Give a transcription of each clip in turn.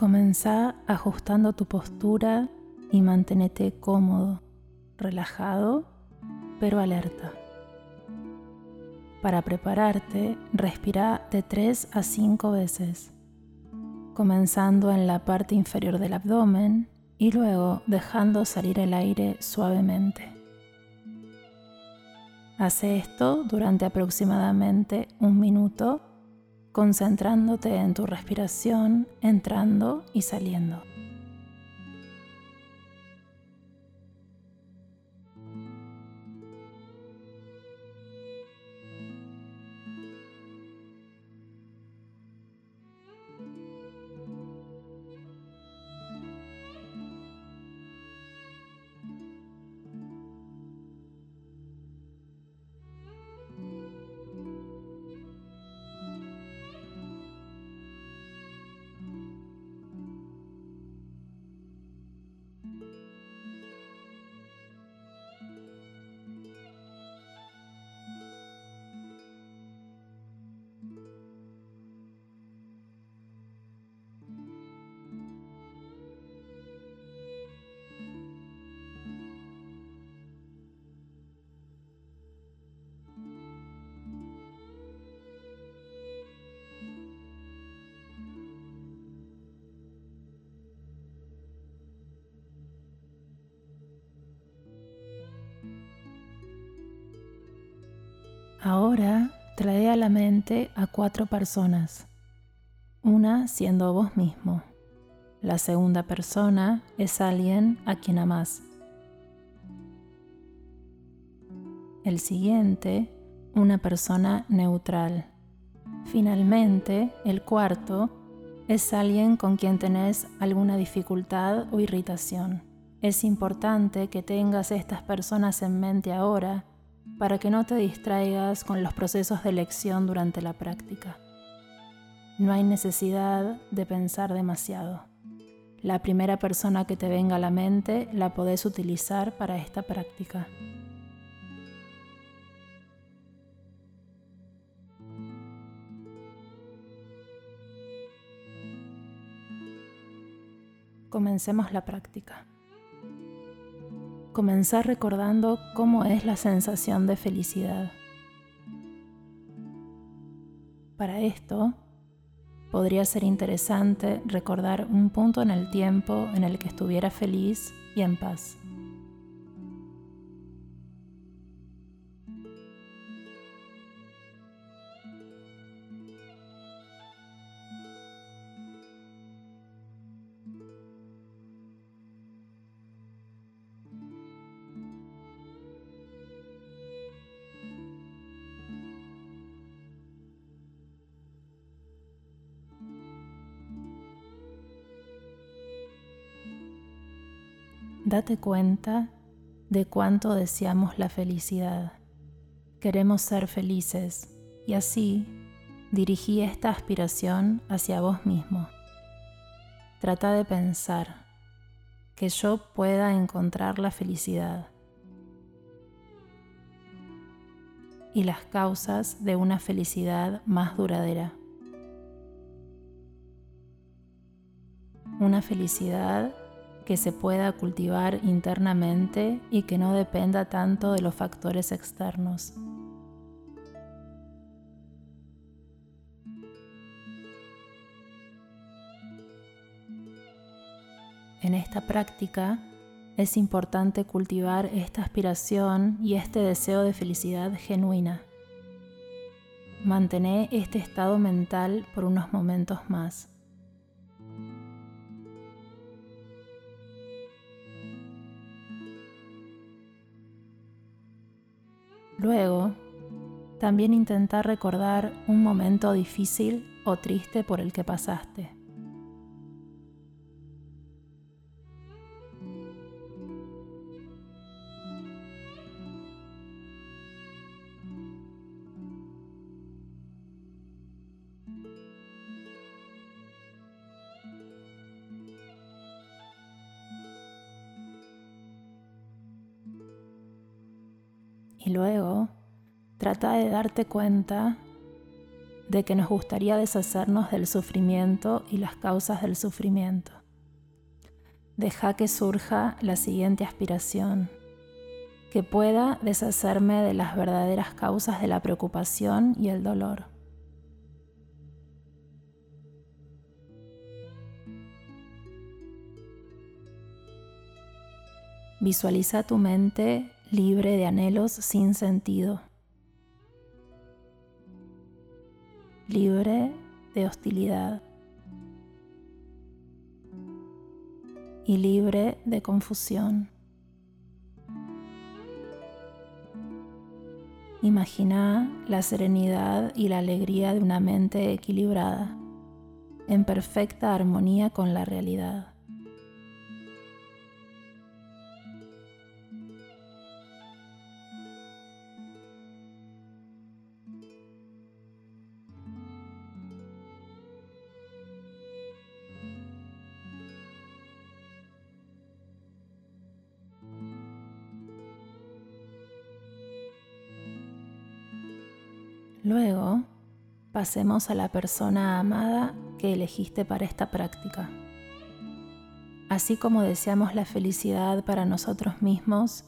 Comenzá ajustando tu postura y manténete cómodo, relajado, pero alerta. Para prepararte, respira de 3 a 5 veces, comenzando en la parte inferior del abdomen y luego dejando salir el aire suavemente. Hace esto durante aproximadamente un minuto concentrándote en tu respiración entrando y saliendo. Ahora trae a la mente a cuatro personas, una siendo vos mismo. La segunda persona es alguien a quien amás. El siguiente, una persona neutral. Finalmente, el cuarto es alguien con quien tenés alguna dificultad o irritación. Es importante que tengas estas personas en mente ahora para que no te distraigas con los procesos de elección durante la práctica. No hay necesidad de pensar demasiado. La primera persona que te venga a la mente la podés utilizar para esta práctica. Comencemos la práctica. Comenzar recordando cómo es la sensación de felicidad. Para esto, podría ser interesante recordar un punto en el tiempo en el que estuviera feliz y en paz. Date cuenta de cuánto deseamos la felicidad. Queremos ser felices y así dirigí esta aspiración hacia vos mismo. Trata de pensar que yo pueda encontrar la felicidad y las causas de una felicidad más duradera. Una felicidad que se pueda cultivar internamente y que no dependa tanto de los factores externos. En esta práctica es importante cultivar esta aspiración y este deseo de felicidad genuina. Mantener este estado mental por unos momentos más. Luego, también intentar recordar un momento difícil o triste por el que pasaste. De darte cuenta de que nos gustaría deshacernos del sufrimiento y las causas del sufrimiento. Deja que surja la siguiente aspiración, que pueda deshacerme de las verdaderas causas de la preocupación y el dolor. Visualiza tu mente libre de anhelos sin sentido, libre de hostilidad y libre de confusión. Imagina la serenidad y la alegría de una mente equilibrada, en perfecta armonía con la realidad. Pasemos a la persona amada que elegiste para esta práctica. Así como deseamos la felicidad para nosotros mismos,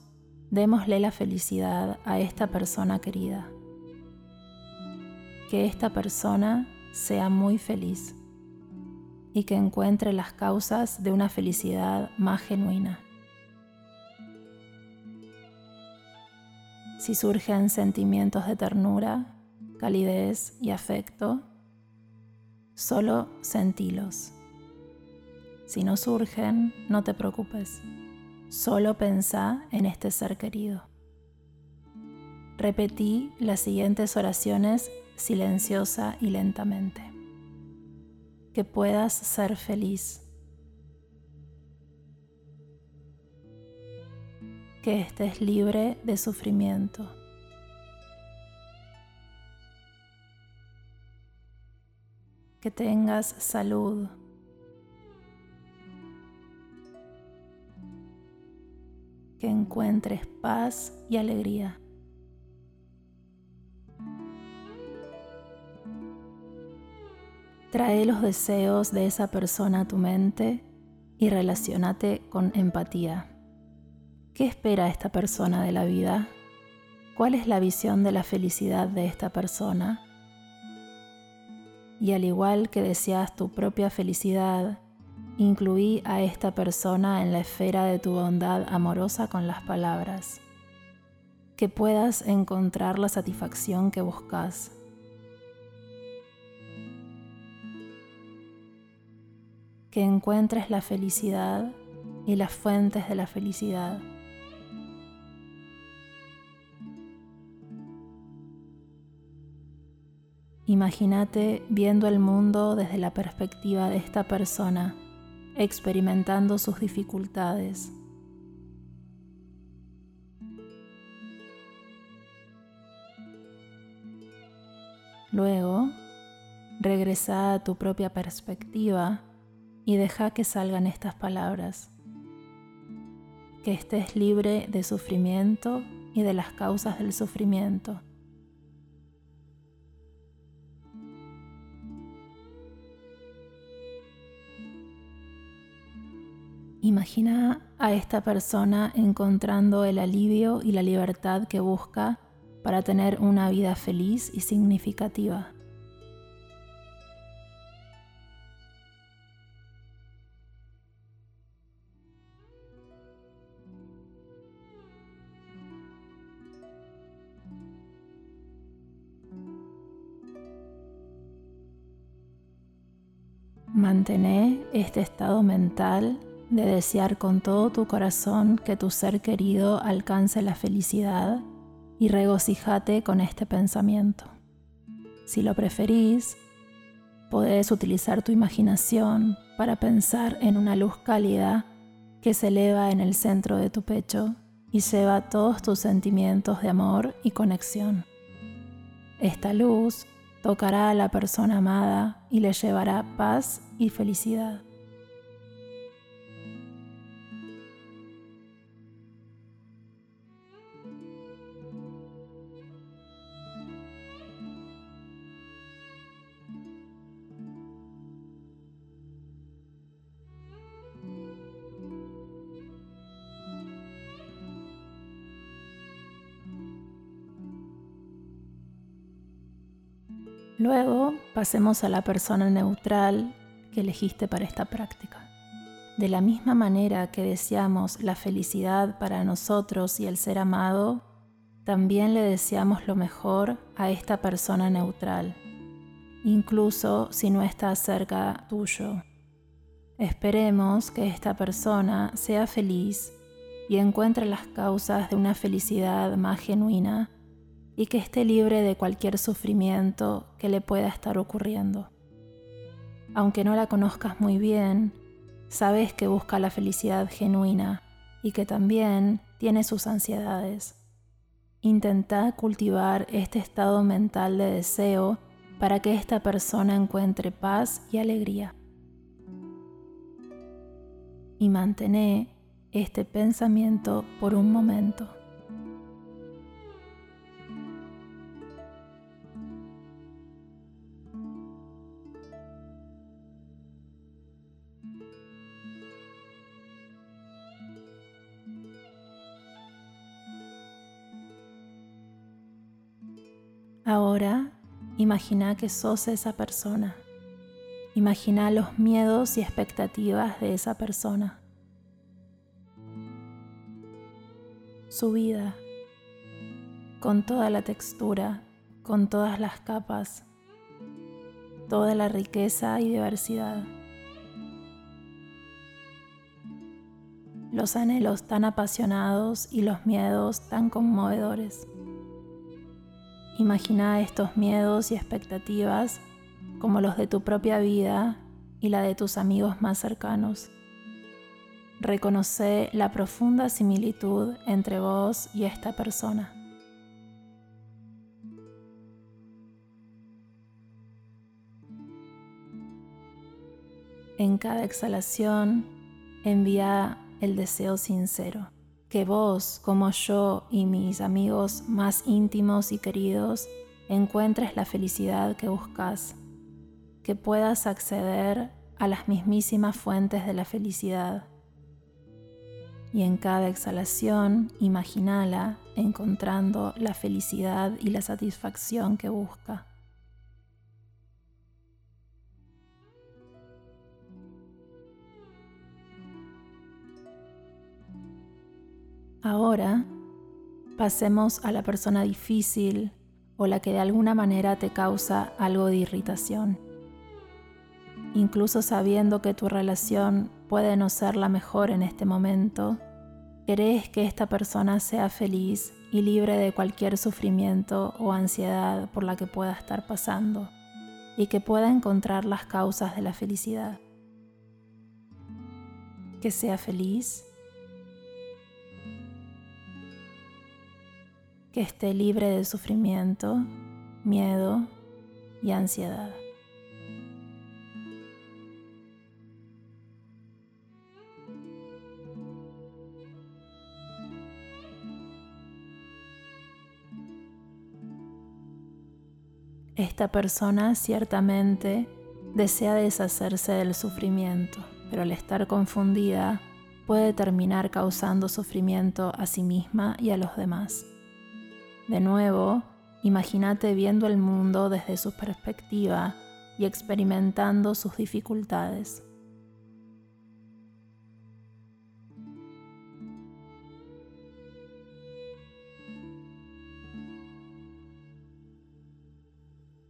démosle la felicidad a esta persona querida. Que esta persona sea muy feliz y que encuentre las causas de una felicidad más genuina. Si surgen sentimientos de ternura, calidez y afecto, solo sentilos. Si no surgen, no te preocupes, solo pensá en este ser querido. Repetí las siguientes oraciones silenciosa y lentamente. Que puedas ser feliz. Que estés libre de sufrimiento. Que tengas salud. Que encuentres paz y alegría. Trae los deseos de esa persona a tu mente y relacionate con empatía. ¿Qué espera esta persona de la vida? ¿Cuál es la visión de la felicidad de esta persona? Y al igual que deseas tu propia felicidad, incluí a esta persona en la esfera de tu bondad amorosa con las palabras. Que puedas encontrar la satisfacción que buscas. Que encuentres la felicidad y las fuentes de la felicidad. Imagínate viendo el mundo desde la perspectiva de esta persona, experimentando sus dificultades. Luego, regresa a tu propia perspectiva y deja que salgan estas palabras. Que estés libre de sufrimiento y de las causas del sufrimiento Imagina a esta persona encontrando el alivio y la libertad que busca para tener una vida feliz y significativa. Mantener este estado mental de desear con todo tu corazón que tu ser querido alcance la felicidad y regocijate con este pensamiento. Si lo preferís, podés utilizar tu imaginación para pensar en una luz cálida que se eleva en el centro de tu pecho y lleva todos tus sentimientos de amor y conexión. Esta luz tocará a la persona amada y le llevará paz y felicidad. Luego pasemos a la persona neutral que elegiste para esta práctica. De la misma manera que deseamos la felicidad para nosotros y el ser amado, también le deseamos lo mejor a esta persona neutral, incluso si no está cerca tuyo. Esperemos que esta persona sea feliz y encuentre las causas de una felicidad más genuina y que esté libre de cualquier sufrimiento que le pueda estar ocurriendo. Aunque no la conozcas muy bien, sabes que busca la felicidad genuina y que también tiene sus ansiedades. Intenta cultivar este estado mental de deseo para que esta persona encuentre paz y alegría. Y mantén este pensamiento por un momento. Ahora imagina que sos esa persona. Imagina los miedos y expectativas de esa persona. Su vida, con toda la textura, con todas las capas, toda la riqueza y diversidad. Los anhelos tan apasionados y los miedos tan conmovedores. Imagina estos miedos y expectativas como los de tu propia vida y la de tus amigos más cercanos. Reconoce la profunda similitud entre vos y esta persona. En cada exhalación envía el deseo sincero que vos, como yo y mis amigos más íntimos y queridos, encuentres la felicidad que buscas, que puedas acceder a las mismísimas fuentes de la felicidad. Y en cada exhalación, imaginala encontrando la felicidad y la satisfacción que busca. Ahora pasemos a la persona difícil o la que de alguna manera te causa algo de irritación. Incluso sabiendo que tu relación puede no ser la mejor en este momento, querés que esta persona sea feliz y libre de cualquier sufrimiento o ansiedad por la que pueda estar pasando y que pueda encontrar las causas de la felicidad. Que sea feliz que esté libre de sufrimiento, miedo y ansiedad. Esta persona ciertamente desea deshacerse del sufrimiento, pero al estar confundida puede terminar causando sufrimiento a sí misma y a los demás. De nuevo, imagínate viendo el mundo desde su perspectiva y experimentando sus dificultades.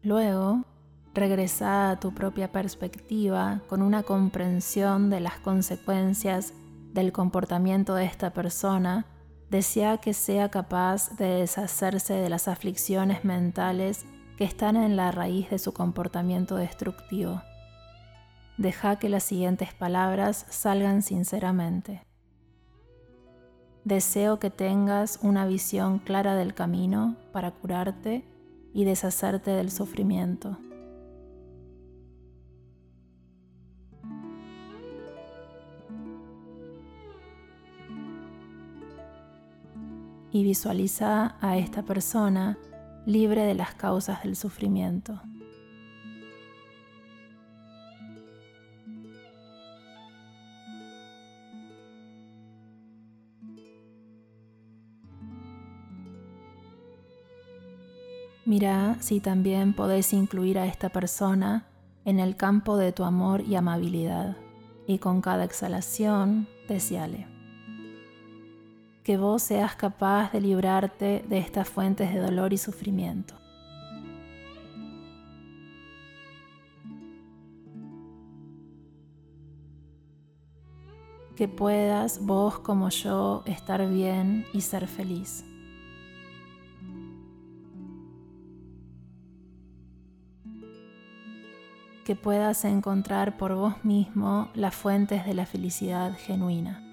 Luego, regresa a tu propia perspectiva con una comprensión de las consecuencias del comportamiento de esta persona desea que sea capaz de deshacerse de las aflicciones mentales que están en la raíz de su comportamiento destructivo. Deja que las siguientes palabras salgan sinceramente. Deseo que tengas una visión clara del camino para curarte y deshacerte del sufrimiento. Y visualiza a esta persona libre de las causas del sufrimiento. Mira si también podés incluir a esta persona en el campo de tu amor y amabilidad, y con cada exhalación, deseale. Que vos seas capaz de librarte de estas fuentes de dolor y sufrimiento. Que puedas vos como yo estar bien y ser feliz. que puedas encontrar por vos mismo las fuentes de la felicidad genuina.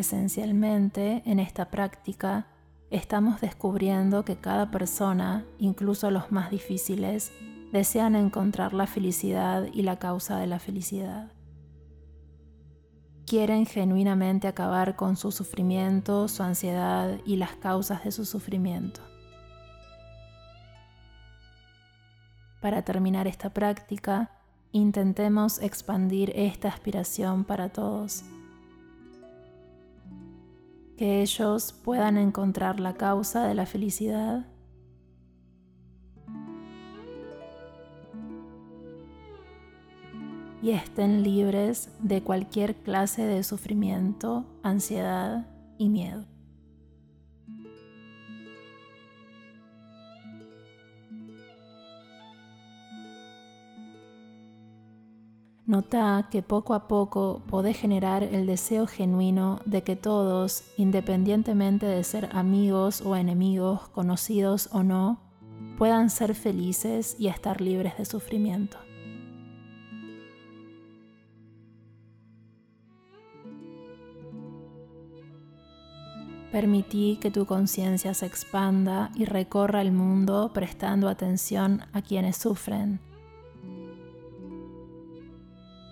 Esencialmente, en esta práctica, estamos descubriendo que cada persona, incluso los más difíciles, desean encontrar la felicidad y la causa de la felicidad quieren genuinamente acabar con su sufrimiento, su ansiedad y las causas de su sufrimiento. Para terminar esta práctica, intentemos expandir esta aspiración para todos. Que ellos puedan encontrar la causa de la felicidad y estén libres de cualquier clase de sufrimiento, ansiedad y miedo. Nota que poco a poco podés generar el deseo genuino de que todos, independientemente de ser amigos o enemigos, conocidos o no, puedan ser felices y estar libres de sufrimiento. Permití que tu conciencia se expanda y recorra el mundo prestando atención a quienes sufren.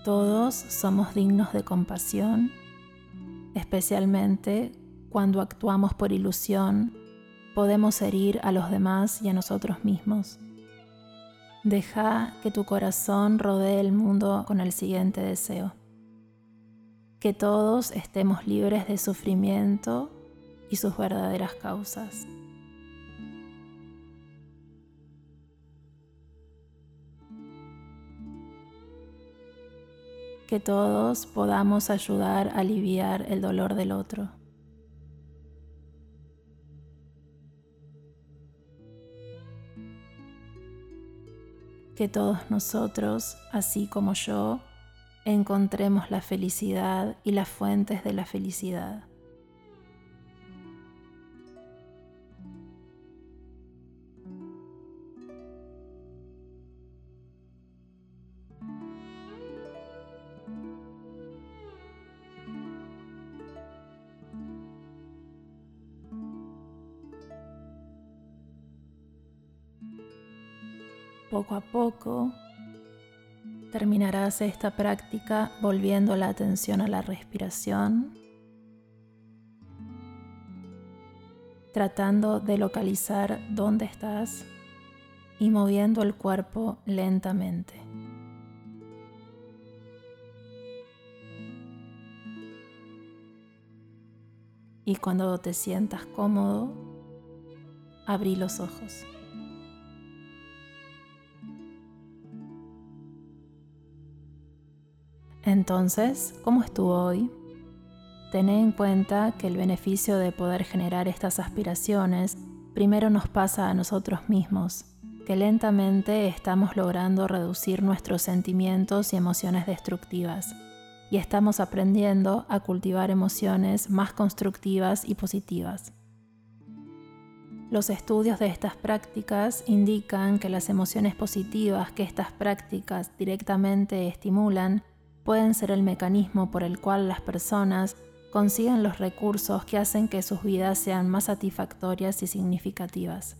Todos somos dignos de compasión, especialmente cuando actuamos por ilusión, podemos herir a los demás y a nosotros mismos. Deja que tu corazón rodee el mundo con el siguiente deseo. Que todos estemos libres de sufrimiento y sus verdaderas causas. Que todos podamos ayudar a aliviar el dolor del otro. Que todos nosotros, así como yo, encontremos la felicidad y las fuentes de la felicidad. Poco a poco terminarás esta práctica volviendo la atención a la respiración, tratando de localizar dónde estás y moviendo el cuerpo lentamente. Y cuando te sientas cómodo, abrí los ojos. Entonces, ¿cómo estuvo hoy? Ten en cuenta que el beneficio de poder generar estas aspiraciones primero nos pasa a nosotros mismos, que lentamente estamos logrando reducir nuestros sentimientos y emociones destructivas, y estamos aprendiendo a cultivar emociones más constructivas y positivas. Los estudios de estas prácticas indican que las emociones positivas que estas prácticas directamente estimulan pueden ser el mecanismo por el cual las personas consiguen los recursos que hacen que sus vidas sean más satisfactorias y significativas.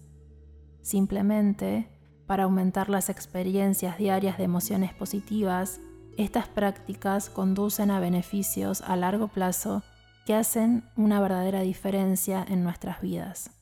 Simplemente, para aumentar las experiencias diarias de emociones positivas, estas prácticas conducen a beneficios a largo plazo que hacen una verdadera diferencia en nuestras vidas.